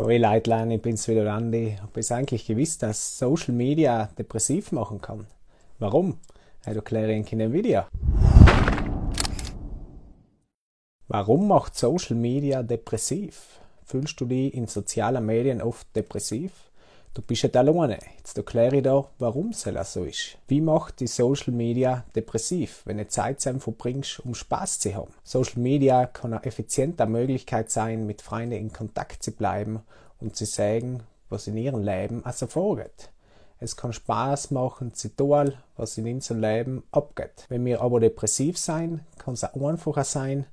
Hallo Leitlein, ich bin's wieder Andi. Hab es eigentlich gewusst, dass Social Media depressiv machen kann? Warum? Ich erkläre Ihnen in einem Video. Warum macht Social Media depressiv? Fühlst du dich in sozialen Medien oft depressiv? Du bist nicht alleine. Jetzt erkläre ich dir, warum es so ist. Wie macht die Social Media depressiv, wenn du Zeit zusammen verbringst, um Spaß zu haben? Social Media kann eine effiziente Möglichkeit sein, mit Freunden in Kontakt zu bleiben und zu sagen, was in ihrem Leben also vorgeht. Es kann Spaß machen zu tun, was in unserem Leben abgeht. Wenn wir aber depressiv sein, kann es auch einfacher sein,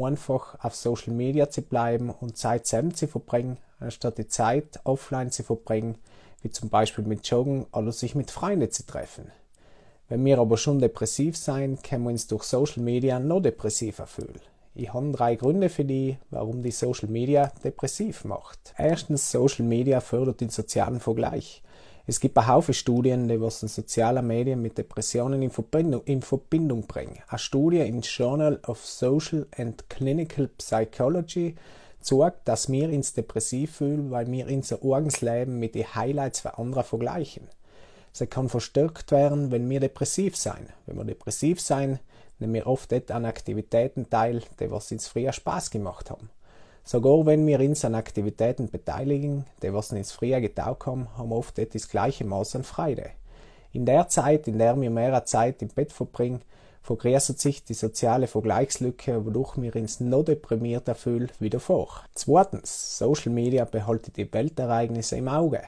einfach auf Social Media zu bleiben und Zeit zusammen zu verbringen, anstatt die Zeit offline zu verbringen, wie zum Beispiel mit Joggen oder sich mit Freunden zu treffen. Wenn wir aber schon depressiv sein, können wir uns durch Social Media noch depressiver fühlen. Ich habe drei Gründe für die, warum die Social Media depressiv macht. Erstens, Social Media fördert den sozialen Vergleich. Es gibt ein Haufen Studien, die was in sozialen Medien mit Depressionen in Verbindung, in Verbindung bringen. Eine Studie im Journal of Social and Clinical Psychology zeigt, dass wir uns depressiv fühlen, weil wir unser Orgensleben mit den Highlights von anderen vergleichen. Sie kann verstärkt werden, wenn wir depressiv sein. Wenn wir depressiv sein, nehmen wir oft dort an Aktivitäten teil, die was uns früher Spaß gemacht haben. Sogar wenn wir uns an Aktivitäten beteiligen, die was uns früher getaugt haben, haben wir oft das gleiche Maß an Freude. In der Zeit, in der wir mehr Zeit im Bett verbringen, vergrößert sich die soziale Vergleichslücke, wodurch wir uns noch deprimierter fühlen wie davor. Zweitens, Social Media behaltet die Weltereignisse im Auge.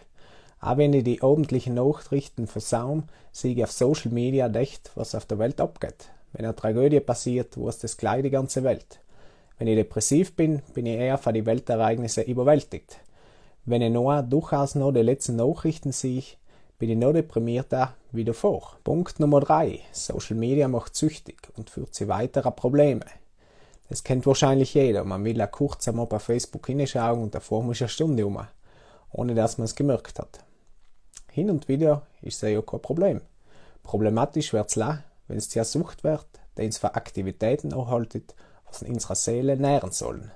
Auch wenn ich die abendlichen Nachrichten versaum, sehe ich auf Social Media echt, was auf der Welt abgeht. Wenn eine Tragödie passiert, weiß das gleich die ganze Welt. Wenn ich depressiv bin, bin ich eher von die Weltereignisse überwältigt. Wenn ich nur durchaus noch die letzten Nachrichten sehe, bin ich noch deprimierter wie davor. Punkt Nummer drei: Social Media macht süchtig und führt zu weiteren Problemen. Das kennt wahrscheinlich jeder. Man will ja kurz einmal bei Facebook hinschauen und davor muss eine Stunde um, ohne dass man es gemerkt hat. Hin und wieder ist es ja kein Problem. Problematisch wird es wenn es zu einer Sucht wird, die uns für Aktivitäten erhaltet was in unserer Seele nähren sollen.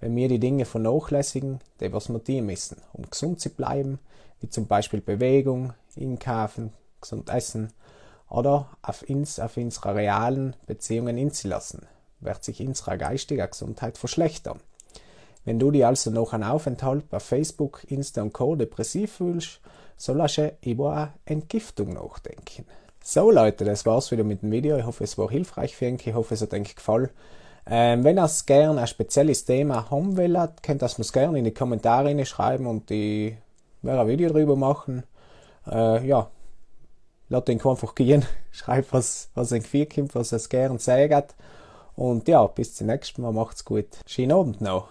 Wenn wir die Dinge vernachlässigen, die was wir tun müssen, um gesund zu bleiben, wie zum Beispiel Bewegung, Einkaufen, gesund essen oder auf uns, auf unsere realen Beziehungen inzulassen, wird sich unsere geistige Gesundheit verschlechtern. Wenn du dich also nach einem Aufenthalt bei Facebook, Insta und Co. depressiv fühlst, sollst du über eine Entgiftung nachdenken. So Leute, das war's wieder mit dem Video. Ich hoffe, es war hilfreich für euch. Ich hoffe, es hat euch gefallen. Ähm, wenn ihr gerne ein spezielles Thema haben wollt, könnt ihr es gerne in die Kommentare schreiben und ich werde ein Video darüber machen. Äh, ja, lasst ihn einfach gehen. Schreibt, was, was euch vorkommt, was ihr gerne sagt. Und ja, bis zum nächsten Mal. Macht's gut. Schönen Abend noch.